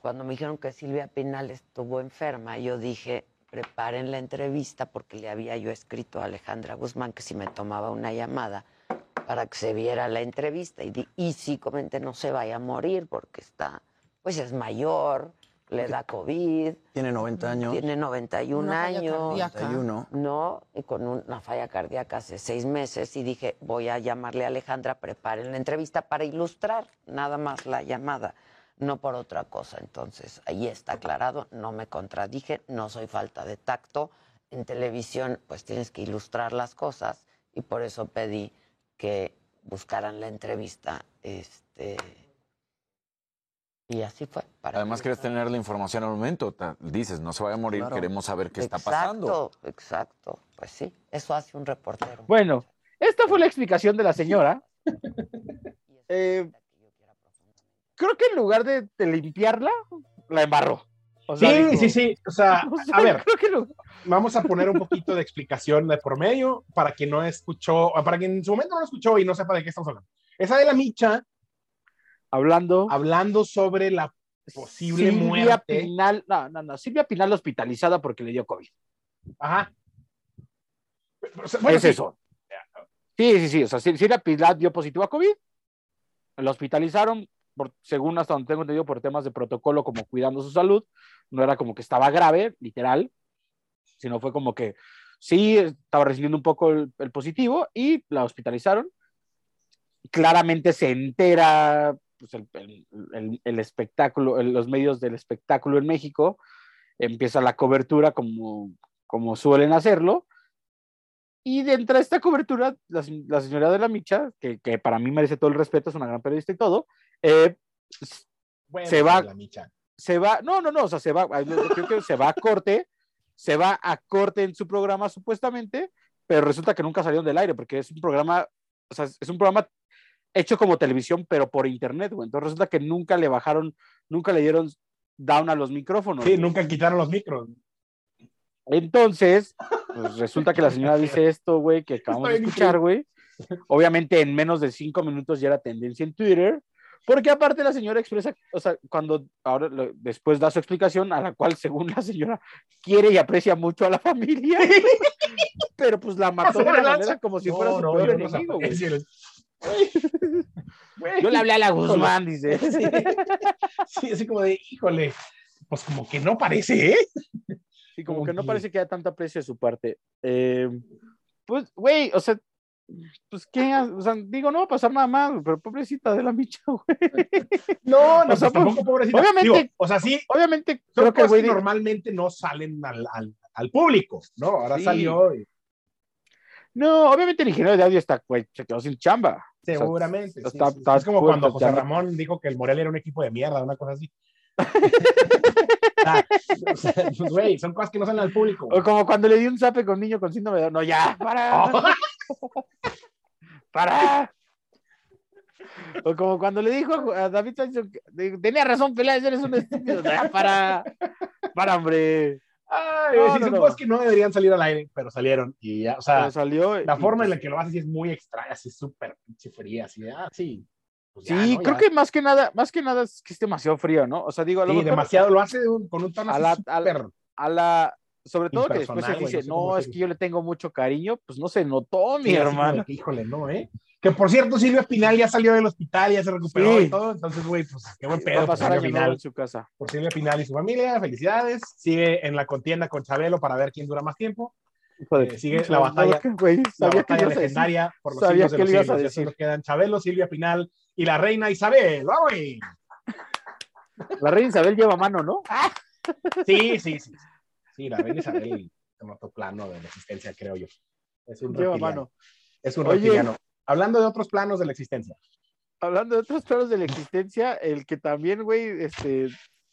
cuando me dijeron que Silvia Pinal estuvo enferma, yo dije, preparen la entrevista porque le había yo escrito a Alejandra Guzmán que si me tomaba una llamada para que se viera la entrevista. Y, di- y sí, comenté, no se vaya a morir porque está, pues es mayor, le da COVID, Tiene 90 años. tiene 91 Una falla años. cardíaca. 91. No, y con una falla cardíaca hace seis meses y dije, voy a llamarle a Alejandra, preparen la entrevista para ilustrar nada más la llamada, no por otra cosa. Entonces, ahí está aclarado, no me contradije, no soy falta de tacto. En televisión, pues tienes que ilustrar las cosas y por eso pedí que buscaran la entrevista. Este, y así fue. para Además, quieres tener la información al momento. Dices, no se vaya a morir, Claro. queremos saber qué está Exacto, pasando. Exacto, pues sí, eso hace un reportero. Bueno, esta fue la explicación de la señora. Eh. Creo que en lugar de, de limpiarla, la embarró. O sea, Sí, sí, sí. O sea, o sea, a ver, creo que lo- vamos a poner un poquito de explicación de por medio para quien no escuchó, para quien en su momento no lo escuchó y no sepa de qué estamos hablando. Esa de la Micha hablando. hablando sobre la posible Silvia muerte. Pinal, no, no, no, Silvia Pinal hospitalizada porque le dio COVID. Ajá. Bueno, es sí. eso. Sí, sí, sí. O sea, Sil- Silvia Pinal dio positivo a COVID. La hospitalizaron, por, según hasta donde tengo entendido, por temas de protocolo, como cuidando su salud. No era como que estaba grave, literal, sino fue como que sí estaba recibiendo un poco el, el positivo y la hospitalizaron. Claramente se entera pues, el, el- el- espectáculo, los medios del espectáculo en México, empieza la cobertura como, como suelen hacerlo. Y dentro de esta cobertura, la, la señora de la Micha, que, que para mí merece todo el respeto, es una gran periodista y todo, eh, Bueno, se va- la Micha. se va, no, no, no, o sea, se va, creo que se va a corte se va a corte en su programa supuestamente, pero resulta que nunca salieron del aire porque es un programa, o sea, es un programa hecho como televisión, pero por internet, güey. Entonces resulta que nunca le bajaron, nunca le dieron down a los micrófonos. Sí, nunca quitaron los micros. Entonces, pues resulta que la señora dice esto, güey, que acabamos de escuchar, güey. Obviamente en menos de cinco minutos ya era tendencia en Twitter, porque aparte la señora expresa, o sea, cuando ahora lo- después da su explicación, a la cual según la señora quiere y aprecia mucho a la familia, pero pues la mató de ¿verdad? manera como si fuera No, su no, peor no enemigo, güey. Yo le hablé a la Guzmán, dice. Sí. Sí, así como de, híjole, pues como que no parece, ¿eh? Sí, como Como que no parece que haya tanto aprecio de su parte. Eh, pues, güey, o sea, pues, ¿qué? O sea, digo, no va a pasar nada más, pero pobrecita de la micha, güey. No, no, O sea, pues tampoco pobrecita. obviamente- Digo, o sea, sí, Obviamente, creo que güey. normalmente no salen al, al, al público, ¿no? Ahora Sí. salió, y- No, obviamente el ingeniero de audio está, güey, se quedó sin chamba. O sea, seguramente. sí, está- sí. está es como cuando José Ramón dijo que el Morelia era un equipo de mierda, una cosa así. Ah, o sea, Güey, son cosas que no salen al público. O como cuando le di un zape con niño con síndrome de Down. No, ya, para. Oh. para. O como cuando le dijo a David Sánchez, tenía razón, Peláez, eres un estúpido. Ya, para. Para, hombre. Ay, No, sí, no, son no. cosas que no deberían salir al aire, pero salieron. Y ya, o sea, Pero salió. la y, forma en pues, la que lo hace sí es muy extraña, así súper fría, así ah, sí. pues ya, Sí, creo que más que nada, más que nada es que es demasiado frío, ¿no? O sea, digo, a lo Sí, mejor demasiado, lo hace un- con un tono A así la- a la- a la, sobre todo que después se dice, no sé no, es que yo le tengo mucho cariño, pues no se notó, mi Sí, hermano. que, híjole, no, ¿eh? Que por cierto, Silvia Pinal ya salió del hospital, ya se recuperó Sí. y todo. Entonces, güey, pues qué buen Va pedo a por pasar Silvia año nuevo Pinal, en su casa. por Silvia Pinal y su familia. Felicidades. Sigue en la contienda con Chabelo para ver quién dura más tiempo. Eh, sigue la batalla- güey, La batalla a legendaria por los Sabía siglos de los a siglos. Ya solo quedan Chabelo, Silvia Pinal y la reina Isabel. ¡Vamos! La reina Isabel lleva mano, ¿no? Sí, sí, sí. Sí, la reina Isabel en otro plano de la existencia, creo yo. Es un Lleva reptiliano. mano. Es un Oye. reptiliano. Hablando de otros planos de la existencia. Hablando de otros planos de la existencia, el que también, güey, este,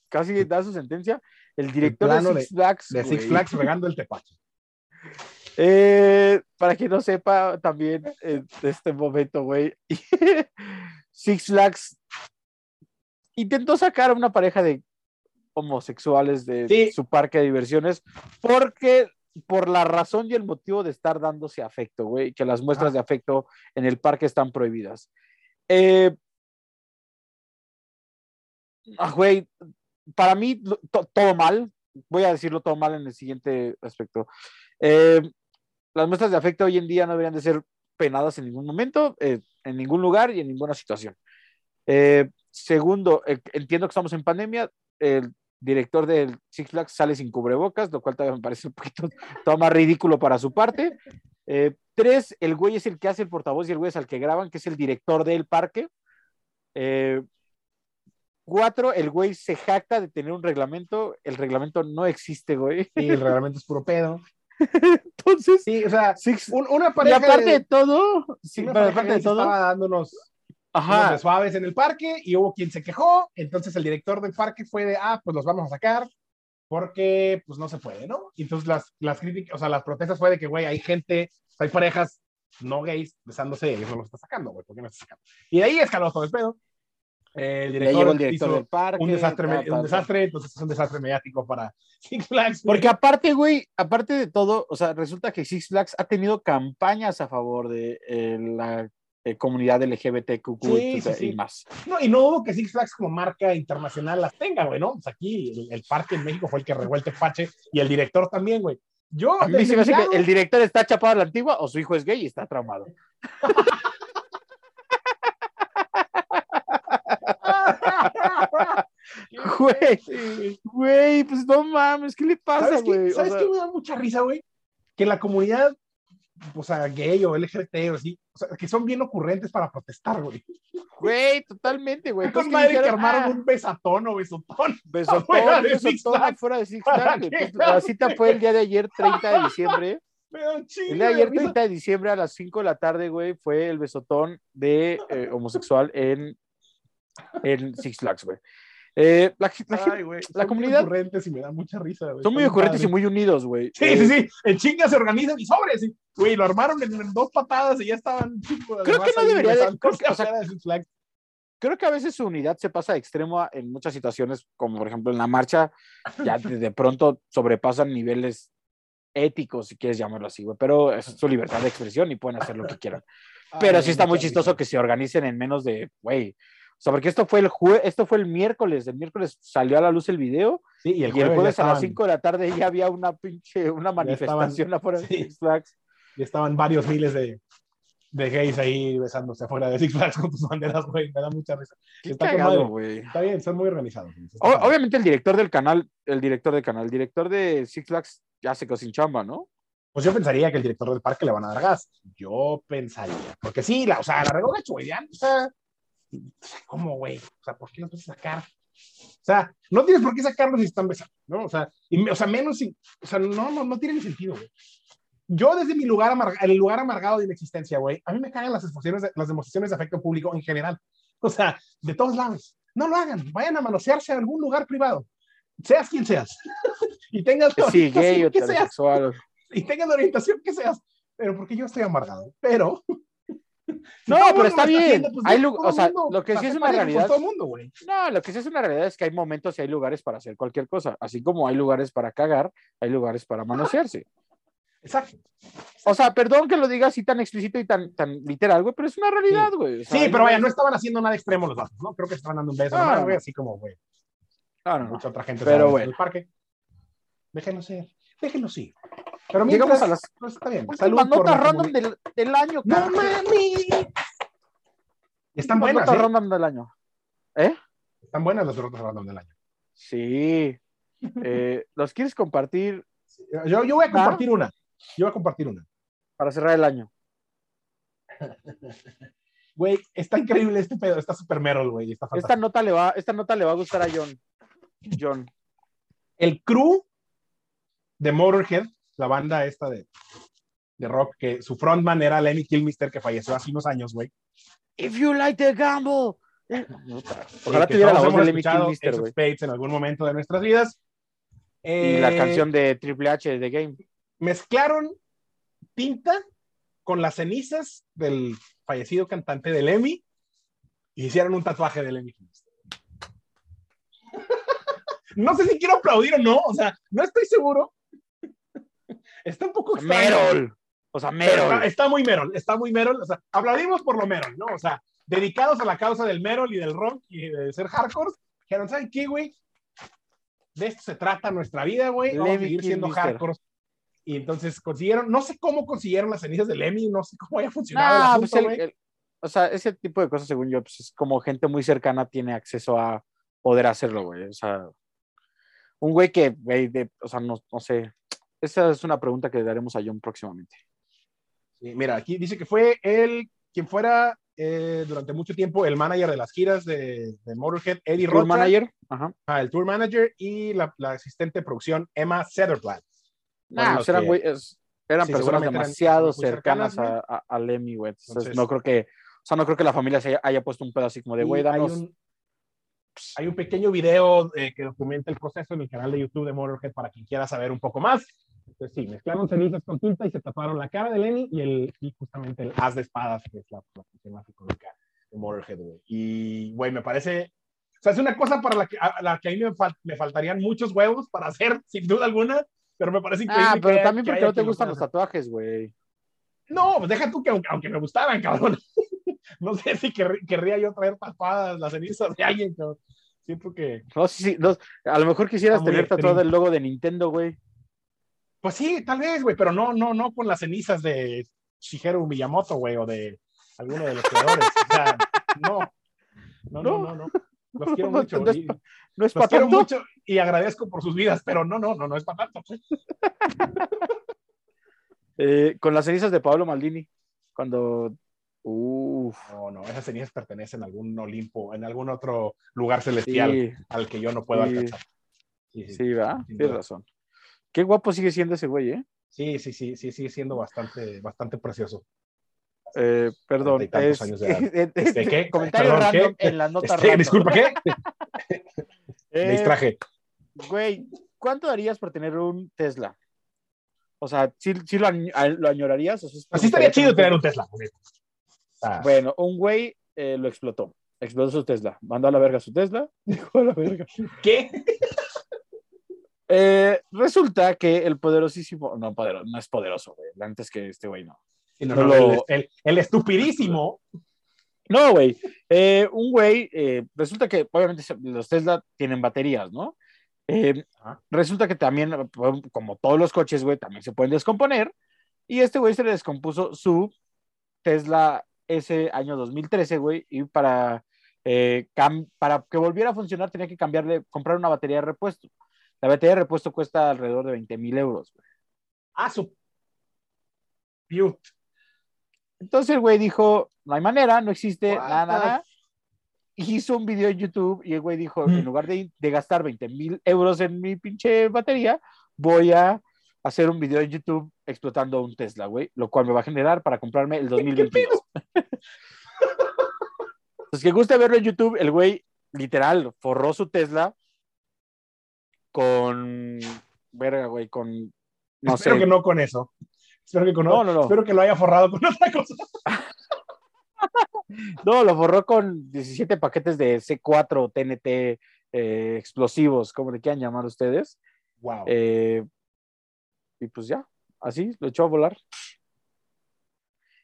casi da su sentencia, el director de Six Flags. De Six. Flags regando el tepache. Eh, para quien no sepa, también en este momento, güey, Six Flags intentó sacar a una pareja de homosexuales de Sí. su parque de diversiones porque por la razón y el motivo de estar dándose afecto, güey, que las muestras Ah. de afecto en el parque están prohibidas. Eh, ah, güey, para mí to- todo mal, voy a decirlo todo mal en el siguiente aspecto. Eh, las muestras de afecto hoy en día no deberían de ser penadas en ningún momento, eh, en ningún lugar y en ninguna situación. Eh, segundo, eh, entiendo que estamos en pandemia, director del Six Flags sale sin cubrebocas, lo cual todavía me parece un poquito todo más ridículo para su parte. Eh, tres, el güey es el que hace el portavoz y el güey es al que graban, que es el director del parque. Eh, cuatro, el güey se jacta de tener un reglamento, el reglamento no existe, güey. Sí, el reglamento es puro pedo. Entonces, Sí, o sea, Six, un- una y pareja. aparte de, de, todo, sí, una pero pareja aparte de todo, estaba unos ajá, de suaves en el parque y hubo quien se quejó. Entonces el director del parque fue de, ah, pues los vamos a sacar porque pues no se puede, ¿no? Y entonces las, las críticas, o sea, las protestas fue de que, güey, hay gente, hay parejas no gays besándose y eso lo está sacando, güey, ¿por qué no está sacando? Y de ahí escaló todo el pedo. El director, el director hizo del parque. un desastre, ta, me- ta, un desastre, entonces es un desastre mediático para Six Flags. güey. Porque aparte, güey, aparte de todo, o sea, resulta que Six Flags ha tenido campañas a favor de eh, la eh, comunidad LGBTQ Sí, sí, sí. y más. No, y no dudo que Six Flags como marca internacional las tenga, güey, ¿no? Pues aquí el, el parque en México fue el que regó el tepache y el director también, güey. Yo, A mí desde se me hace mi que el director está chapado a la antigua o su hijo es gay y está traumado. Güey, güey, pues no mames, ¿qué le pasa, ¿Sabes, güey? qué, O ¿sabes sea, qué me da mucha risa, güey? Que la comunidad, o sea, gay o LGBT o así, o sea, que son bien ocurrentes para protestar, güey. Güey, totalmente, güey. Entonces, madre que armaron ah, un besatón o besotón. besotón, afuera de besotón Six Flags. afuera de Six ¿Para Flags. Entonces, la cita fue el día de ayer, 30 de diciembre. Chingo El día de ayer, risa. 30 de diciembre, a las 5 de la tarde, güey, fue el besotón de eh, homosexual en, en Six Flags, güey. Eh, la, la- Ay, güey. la son muy comunidad- ocurrentes y me da mucha risa, güey. son muy ocurrentes y muy unidos, güey. Sí, Eh, sí, sí. En chinga se organizan y sobres. Güey, lo armaron en, en dos patadas y ya estaban. chico, Creo que no debería de- creo que, o sea, de creo que a veces su unidad se pasa de extremo a- en muchas situaciones, como por ejemplo en la marcha, ya de, de pronto sobrepasan niveles éticos, si quieres llamarlo así, güey, pero es su libertad de expresión y pueden hacer lo que quieran. Pero Ay, sí está muy chistoso que se organicen en menos de, güey. Sea, porque esto fue el jue esto fue el miércoles, el miércoles salió a la luz el video Sí, y y el el jueves, jueves, ya a las estaban- 5 de la tarde ya había una pinche, una estaban- manifestación afuera de sí. Six Flags. ya estaban varios miles de, de gays ahí besándose afuera de Six Flags con tus banderas, güey. Me da mucha risa. Qué Está cagado, madre. güey. Está bien, son muy organizados. Está O-. Obviamente el director del canal, el director del canal, el director de Six Flags ya se quedó sin chamba, ¿no? Pues yo pensaría que el director del parque le van a dar gas. Yo pensaría. Porque sí, la, o sea, la regó gacho, güey. ya, O sea, o sea, ¿cómo, güey? O sea, ¿por qué los vas a sacar? O sea, no tienes por qué sacarlos si están besando, ¿no? O sea, y o sea menos si. O sea, no, no, no tiene ni sentido, güey. Yo, desde mi lugar, amarga- el lugar amargado de inexistencia, güey, a mí me caen las expresiones, de- las demostraciones de afecto público en general. O sea, de todos lados. No lo hagan. Vayan a manosearse a algún lugar privado. Seas quien seas. y tengas Sí, gay o que seas y tengas la orientación que seas. Pero porque yo estoy amargado. Pero. No, el pero está bien. haciendo, pues, Hay todo o sea, mundo, lo que sí es una realidad- todo mundo, güey. No, lo que sí es una realidad es que hay momentos y hay lugares para hacer cualquier cosa. Así como hay lugares para cagar, hay lugares para manosearse. Exacto. O sea, perdón que lo diga así tan explícito y tan, tan literal, güey, pero es una realidad, güey. O sea, Sí, pero vaya, no estaban haciendo nada extremo los vatos, ¿no? Creo que estaban dando un beso, Ah, no. güey, así como, güey, No, no, no. mucha otra gente Pero bueno. el parque. Déjenlo ser, déjenlo ir. Pero Llegamos mientras, a las pues está bien. Salud por notas la random del, del año, ¡No carnal. mami! Están buenas, notas ¿eh? random del año. ¿Eh? Están buenas las notas random del año. Sí. Eh, ¿Los quieres compartir Yo, yo voy a ¿Ah? compartir una. Yo voy a compartir una. para cerrar el año? Güey, está increíble este pedo, está super Meryl, güey. Está. Esta nota le va, esta nota le va a gustar a John. John. el crew de Motorhead, la banda esta de, de rock, que su frontman era Lemmy Kilmister, que falleció hace unos años, güey. If you like the gamble. Eh, Ojalá Eh, tuviera la voz de Lemmy escuchado Kilmister, güey. Spades en algún momento de nuestras vidas. Y la Eh, canción de Triple H de Game. Mezclaron tinta con las cenizas del fallecido cantante de Lemmy y hicieron un tatuaje de Lemmy Kilmister. no sé si quiero aplaudir o no, o sea, no estoy seguro. Está un poco extraño. Merol. O sea, Está, Merol. está muy Merol, está muy Merol. O sea, aplaudimos por lo Merol, ¿no? O sea, dedicados a la causa del Merol y del rock y de ser hardcore. Dijeron, ¿saben qué, güey? De esto se trata nuestra vida, güey. Vamos a seguir siendo hardcore. Y entonces consiguieron, no sé cómo consiguieron las cenizas de Lemmy, no sé cómo haya funcionado Nah, el pues asunto, el- el- o sea, ese tipo de cosas, según yo, pues es como gente muy cercana tiene acceso a poder hacerlo, güey. O sea, un güey que, güey, de, o sea, no, no sé. Esa es una pregunta que le daremos a John próximamente. Sí, mira, aquí dice que fue él quien fuera eh, durante mucho tiempo el manager de las giras de, de Motorhead, Eddie Tour Rocha, manager. Ajá. ah, el tour manager y la, la asistente de producción Emma Sutherland. Nah, pues eran, que- eran Sí, personas eran demasiado cercanas cercanas, a, a, a Lemmy, güey. Entonces, Entonces- no creo que, o sea, no creo que la familia se haya, haya puesto un pedo así como de, güey, danos. un, hay un pequeño video eh, que documenta el proceso en el canal de YouTube de Motorhead para quien quiera saber un poco más. Entonces, sí, mezclaron cenizas con tinta y se taparon la cara de Lenny y, el, y justamente el as de espadas, que es la, la icónica de Motorhead, güey. Y, güey, me parece. O sea, es una cosa para la que a, la que a mí me, fal- me faltarían muchos huevos para hacer, sin duda alguna, pero me parece increíble. Ah, pero que- también que porque no te gustan los tatuajes, güey. No, pues deja tú que aunque, aunque me gustaran, cabrón. no sé si querr- querría yo traer tapadas las cenizas de alguien, cabrón. Siento que. No, sí, sí, no, a lo mejor quisieras tener tatuado el logo de Nintendo, güey. Pues sí, tal vez, güey, pero no, no, no con las cenizas de Shigeru Miyamoto, güey, o de alguno de los creadores. O sea, no. No, no, no, no. Los quiero mucho. no es No es para quiero mucho y agradezco por sus vidas, pero no, no, no, no es para tanto. Eh, con las cenizas de Pablo Maldini. Cuando. Uff. No, no, esas cenizas pertenecen a algún Olimpo, en algún otro lugar celestial Sí, al que yo no puedo sí. alcanzar. Sí, sí, sí, va. sin Tienes razón. Qué guapo sigue siendo ese güey, ¿eh? sí, sí, sí, sí, sigue siendo bastante, bastante precioso. Eh, perdón. Es- años de edad. eh, Este, ¿qué? Comentario Perdón, random ¿qué? en las notas Este, disculpa, ¿qué? Me Eh, distraje. Güey, ¿cuánto darías por tener un Tesla? O sea, ¿sí, sí lo, lo añorarías? O sea, ¿sí te Así estaría chido tener un Tesla. Ah, Bueno, un güey eh, lo explotó. Explotó su Tesla. Mandó a la verga su Tesla. Dijo a la verga. ¿Qué? Eh, resulta que el poderosísimo. No, poderoso, no es poderoso, güey. Antes que este güey no. Sí, no, No no, lo- el, el- el estupidísimo. No, güey. Eh, un güey, eh, resulta que obviamente los Tesla tienen baterías, ¿no? Eh, resulta que también, pues, como todos los coches, güey, también se pueden descomponer. Y este güey se le descompuso su Tesla ese año 2013, güey, y para, eh, para que volviera a funcionar tenía que cambiarle, comprar una batería de repuesto. La batería de repuesto cuesta alrededor de 20 mil euros, güey. Ah, su. Piut. Entonces el güey dijo, no hay manera, no existe, nada, nada, hizo un video en YouTube y el güey dijo, Mm. en lugar de, de gastar 20 mil euros en mi pinche batería, voy a hacer un video en YouTube explotando un Tesla, güey, lo cual me va a generar para comprarme el 2022. Pues que guste verlo en YouTube, el güey literal forró su Tesla con, verga, güey, con, no Espero sé, que no con eso. Espero que con No, no, no. Espero que lo haya forrado con otra cosa. No, lo forró con 17 paquetes de C4 TNT eh, explosivos, como le quieran llamar ustedes. Wow. Eh, y pues ya, así lo echó a volar.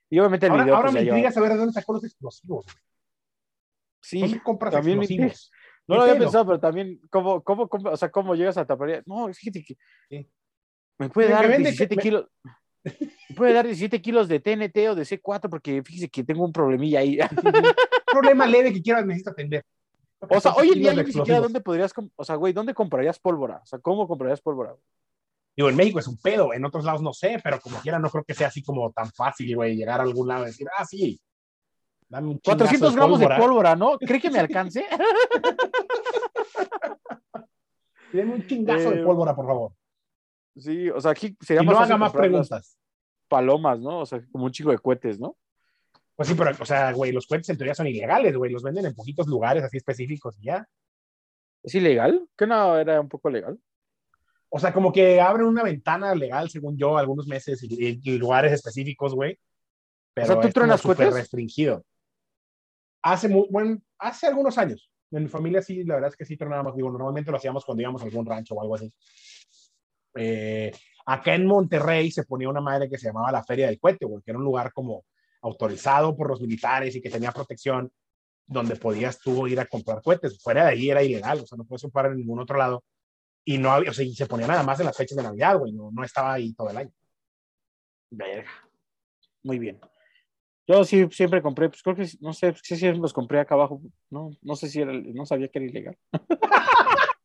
Y obviamente el ahora video. ahora pues, me intriga saber de dónde sacó los explosivos. Sí, ¿Dónde compras también me explosivos? no lo ¿Qué había pensado, pero también, ¿cómo, cómo, cómo- o sea, cómo llegas a taparía? No, fíjate que Sí. me puede Me- dar me vende 17 que- me- kilos. Me puede dar 17 kilos de TNT o de C4 porque fíjese que tengo un problemilla ahí. Problema leve que quieras necesito atender. O sea, hoy en día yo ni siquiera dónde podrías, o sea, güey, ¿dónde comprarías pólvora? O sea, ¿cómo comprarías pólvora? Digo, en México es un pedo, en otros lados no sé, pero como quiera no creo que sea así como tan fácil, güey, llegar a algún lado y decir, ah, sí, dame un chingazo 400 de gramos pólvora, de pólvora, ¿no? ¿Cree que me alcance? Dame un chingazo Eh, de pólvora, por favor. Sí, o sea, aquí sería Y más no haga más preguntas. Palomas, ¿no? O sea, como un chico de cohetes, ¿no? Pues sí, pero, o sea, güey, los cohetes en teoría son ilegales, güey, los venden en poquitos lugares así específicos y ya. ¿Es ilegal? Que no, era un poco legal. O sea, como que abren una ventana legal, según yo, algunos meses y, y- lugares específicos, güey. Pero sea, ¿tú es truenas súper restringido. Hace, mu- bueno, hace algunos años. En mi familia sí, la verdad es que sí tronábamos. Digo, normalmente lo hacíamos cuando íbamos a algún rancho o algo así. Eh, acá en Monterrey se ponía una madre que se llamaba la Feria del Cohete, güey, que era un lugar como autorizado por los militares y que tenía protección, donde podías tú ir a comprar cohetes. Fuera de ahí era ilegal, o sea, no puedes comprar en ningún otro lado. Y no había, o sea, y se ponía nada más en las fechas de Navidad, güey, no, no estaba ahí todo el año. Verga. Muy bien. Yo sí siempre compré, pues creo que no sé, sí, sí los compré acá abajo. No, no sé si era, no sabía que era ilegal.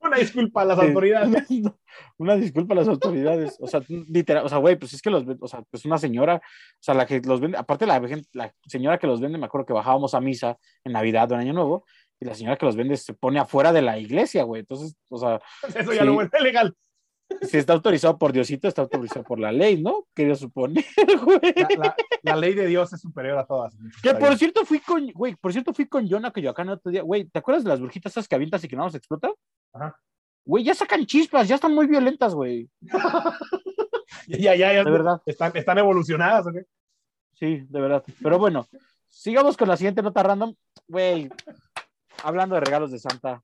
Una disculpa a las autoridades. Una disculpa a las autoridades. O sea, literal, o sea, güey, pues es que los, o sea, pues una señora, o sea, la que los vende, aparte la, la señora que los vende, me acuerdo que bajábamos a misa en Navidad o en Año Nuevo, y la señora que los vende se pone afuera de la iglesia, güey. Entonces, o sea, Eso ya Sí. lo vuelve legal. si está autorizado por Diosito, está autorizado por la ley, ¿no? Que yo supone, güey. La, la- la ley de Dios es superior a todas. Que por cierto fui con, güey, por cierto fui con Jonah que yo acá no otro día, güey, ¿te acuerdas de las brujitas esas que avientas y que no nos explotan? Ajá. Güey, ya sacan chispas, ya están muy violentas, güey. Ya, ya, ya. De verdad. Están, están evolucionadas, ¿ok? Sí, de verdad. Pero bueno, sigamos con la siguiente nota random. Güey, hablando de regalos de Santa.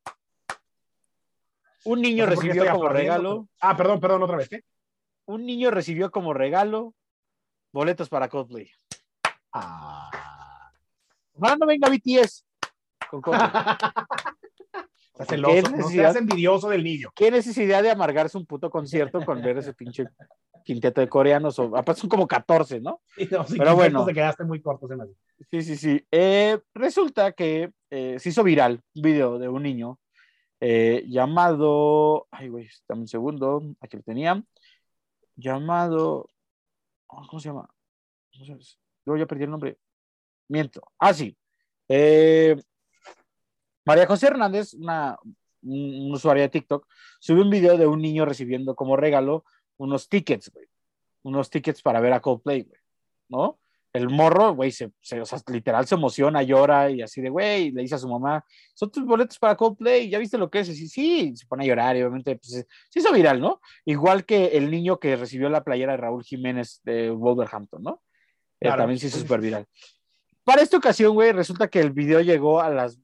Un niño No sé recibió como regalo, Ah, perdón, perdón, otra vez. ¿qué? un niño recibió como regalo boletos para Coldplay. Ah. Ojalá no venga BTS con Coldplay. Hace envidioso del niño. ¿Qué necesidad de amargarse un puto concierto con ver ese pinche quinteto de coreanos? O, aparte son como 14, ¿no? No, sí, Pero bueno. Te quedaste muy corto, se me hace. Sí, sí, sí. Eh, resulta que eh, se hizo viral un video de un niño eh, llamado. Ay, güey, dame un segundo. Aquí lo tenía. Llamado. oh, ¿Cómo se llama? ¿Cómo se llama? Luego ya perdí el nombre. Miento. Ah, sí. Eh, María José Hernández, una, un, un usuario de TikTok, subió un video de un niño recibiendo como regalo unos tickets, güey. Unos tickets para ver a Coldplay, güey. ¿No? el morro, güey, se, se- o sea, literal se emociona, llora y así de, güey, le dice a su mamá, son tus boletos para Coldplay, ¿ya viste lo que es? Y sí, sí, se pone a llorar y obviamente, pues, se- hizo viral, ¿no? Igual que el niño que recibió la playera de Raúl Jiménez de Wolverhampton, ¿no? Eh, Claro. también se hizo súper viral. Para esta ocasión, güey, resulta que el video llegó a las,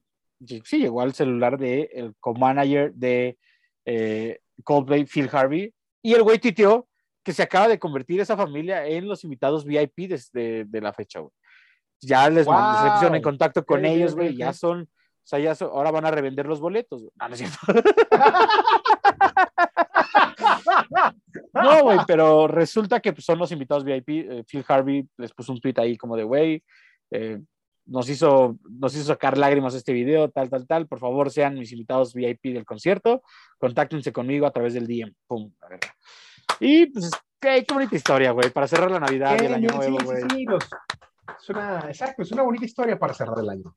sí, llegó al celular de el co-manager de eh, Coldplay, Phil Harvey, y el güey tuiteó que se acaba de convertir esa familia en los invitados VIP desde de la fecha, güey. Ya les, Wow. se pusieron en contacto con ellos, güey, ya son, o sea, ya son- ahora van a revender los boletos. güey. No, no es cierto. No, güey, pero resulta que pues, son los invitados VIP. eh, Phil Harvey les puso un tweet ahí como de, güey, eh, nos, hizo, nos hizo sacar lágrimas este video, tal, tal, tal. Por favor, sean mis invitados VIP del concierto. Contáctense conmigo a través del DM. Pum, la verdad. Y pues, qué, qué bonita historia, güey, para cerrar la Navidad y el Año Sí, Nuevo, sí, güey. sí, los- es una, exacto, es una bonita historia para cerrar el año.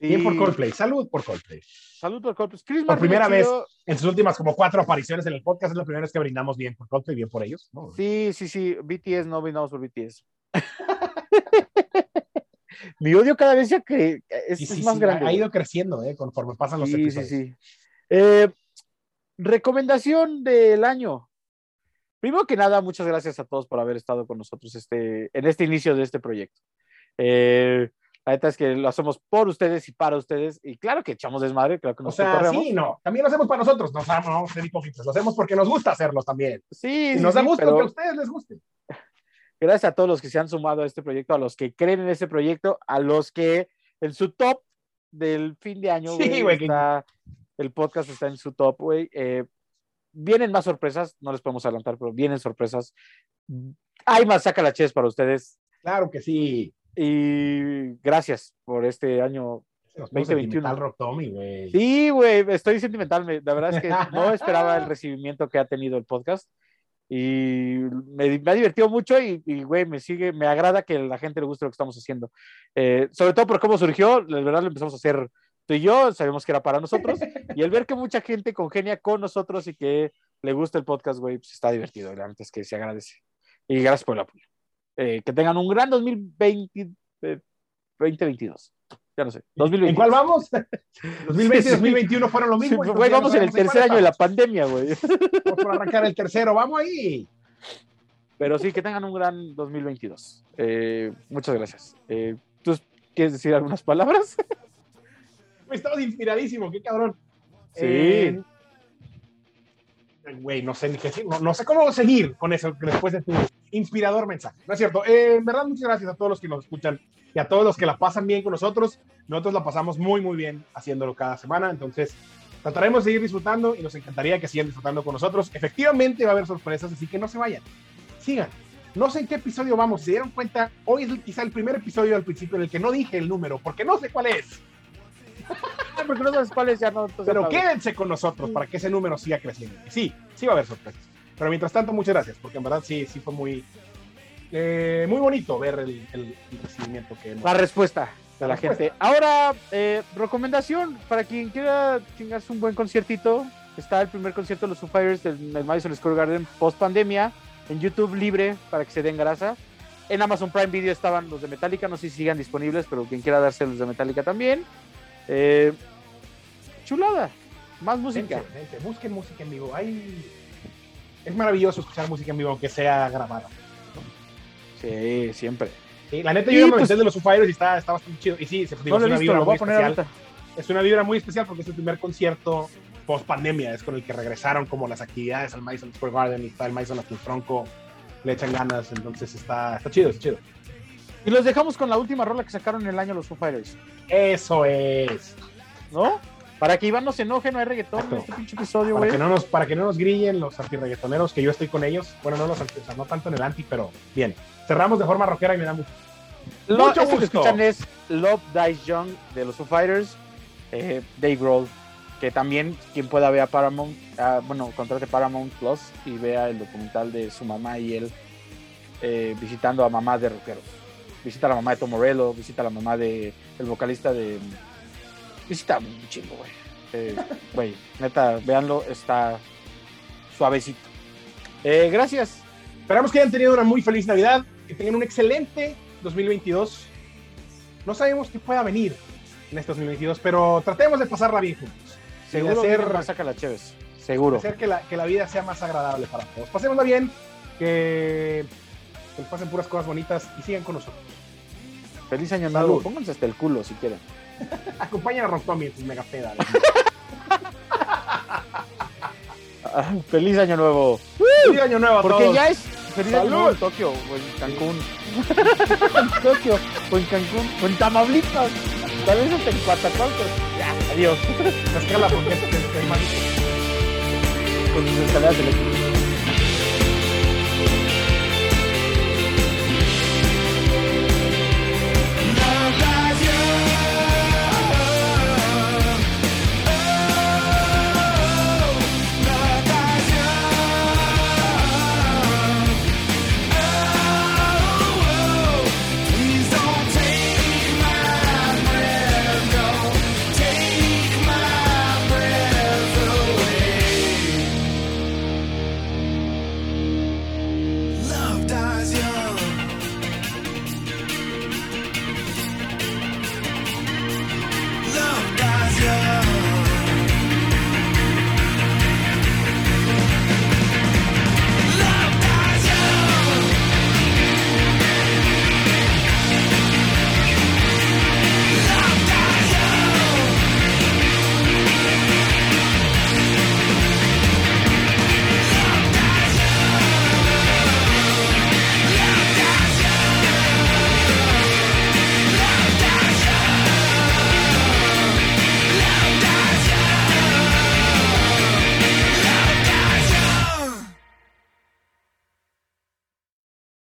Sí. Bien por Coldplay, salud por Coldplay. Salud por Coldplay. Chris Por primera vez. En sus últimas como cuatro apariciones en el podcast es la primera vez que brindamos bien por Coldplay, bien por ellos. ¿no? Sí, sí, sí. BTS, no brindamos por BTS. Mi odio cada vez ya que es, Y es más sí, grande. ha ido creciendo eh, conforme pasan los Sí, sí, episodios. sí. Eh, recomendación del año. Primero que nada, muchas gracias a todos por haber estado con nosotros este, en este inicio de este proyecto. Eh, la neta es que lo hacemos por ustedes y para ustedes. Y claro que echamos desmadre, claro que O nos sea, sí, no. También lo hacemos para nosotros. No vamos no vamos a ser hipócritas. Lo hacemos porque nos gusta hacerlos también. Sí, Y sí, nos da sí, gusto pero que a ustedes les guste. Gracias a todos los que se han sumado a este proyecto, a los que creen en este proyecto, a los que en su top del fin de año, Sí, güey, está- el podcast está en su top, güey. Eh, vienen más sorpresas, no les podemos adelantar, pero vienen sorpresas. Hay más saca la ches para ustedes. Claro que sí. Y gracias por este año. Se nos 2021. 2021. Rock Tommy, güey. Sí, güey, estoy sentimental. me- La verdad es que no esperaba el recibimiento que ha tenido el podcast. Y me, me ha divertido mucho y, y, güey, me sigue, me agrada que la gente le guste lo que estamos haciendo. Eh, sobre todo por cómo surgió, la verdad lo empezamos a hacer tú y yo, sabemos que era para nosotros. Y el ver que mucha gente congenia con nosotros y que le gusta el podcast, güey, pues está divertido. La verdad es que se agradece. Y gracias por el apoyo. Eh, que tengan un gran 2020, eh, 2022. Ya no sé. 2022. ¿En cuál vamos? 2020 y Sí, sí. 2021 fueron lo Sí, mismo. güey, ya no vamos en el tercer año de la pandemia, güey. Vamos por arrancar el tercero. Vamos ahí. Pero sí, que tengan un gran 2022. Eh, muchas gracias. Eh, ¿Tú quieres decir algunas palabras? Estabas inspiradísimo, qué cabrón. Sí. Eh, Güey, no sé ni qué decir, no, no sé cómo seguir con eso después de tu inspirador mensaje. No es cierto. Eh, en verdad, muchas gracias a todos los que nos escuchan y a todos los que la pasan bien con nosotros. Nosotros la pasamos muy, muy bien haciéndolo cada semana. Entonces, trataremos de seguir disfrutando y nos encantaría que sigan disfrutando con nosotros. Efectivamente, va a haber sorpresas, así que no se vayan. Sigan. No sé en qué episodio vamos. Si se dieron cuenta, hoy es el- quizá el primer episodio al principio en el que no dije el número, porque no sé cuál es. Porque no sabes cuáles ya no. Pero quédense con nosotros para que ese número siga creciendo. Sí, sí va a haber sorpresas. Pero mientras tanto, muchas gracias, porque en verdad sí, sí fue muy, eh, muy bonito ver el, el- el recibimiento que hemos La respuesta de la gente. Ahora, eh, recomendación para quien quiera chingarse un buen conciertito. Está el primer concierto de los Foo Fighters del, del Madison Square Garden post pandemia en YouTube libre para que se den grasa. En Amazon Prime Video estaban los de Metallica, no sé si sigan disponibles, pero quien quiera darse los de Metallica también. Eh, chulada, más música. Vente, vente, busquen música en vivo. Hay... Es maravilloso escuchar música en vivo, aunque sea grabada. Sí, siempre. Sí, la neta, Y yo me pues- de los Foo Fighters y está, está bastante chido. Y sí, se, digo, No lo es una visto, vibra lo voy muy a poner. Es una vibra muy especial porque es el primer concierto post pandemia, es con el que regresaron como las actividades al Madison Square Garden y está el Madison hasta el tronco, le echan ganas, entonces está, está chido, está chido. Y los dejamos con la última rola que sacaron en el año los Foo Fighters, Eso es. ¿no? Para que Iván no se enoje, no hay reggaetón en este pinche episodio, Para güey. que, no nos, para que no nos grillen los antirreggaetoneros, que yo estoy con ellos. Bueno, no los anti, o sea, no tanto en el anti, pero bien. Cerramos de forma rockera y me da mucho. Lo, Mucho que escuchan es Love Dies Young de los Foo Fighters, eh, Dave Grohl, que también quien pueda ver a Paramount, ah, bueno, contrate Paramount Plus y vea el documental de su mamá y él eh, visitando a mamá de rockeros. Visita a la mamá de Tom Morello, visita a la mamá de el vocalista de visita un chingo, güey. Eh, Güey, neta, véanlo, está suavecito. Eh, gracias. Esperamos que hayan tenido una muy feliz Navidad, que tengan un excelente 2022. No sabemos qué pueda venir en este 2022, pero tratemos de pasarla bien juntos. Seguro de hacer, saca la Chévez. Seguro. de hacer que, la, que la vida sea más agradable para todos. Pasémosla bien, que, que les pasen puras cosas bonitas y sigan con nosotros. Feliz año nuevo. Pónganse hasta el culo si quieren. Acompañen a Rotomi en sus mega pedas. Ah, feliz año nuevo. Feliz año nuevo a Porque todos. ya es feliz año Salud. nuevo en Tokio o en Cancún. en Tokio o en Cancún o en Tamaulipas. Tal vez hasta en Coatzacoalcos. Ya, adiós. Mezcala porque es, es, es mágico. Con sus escaleras eléctricas.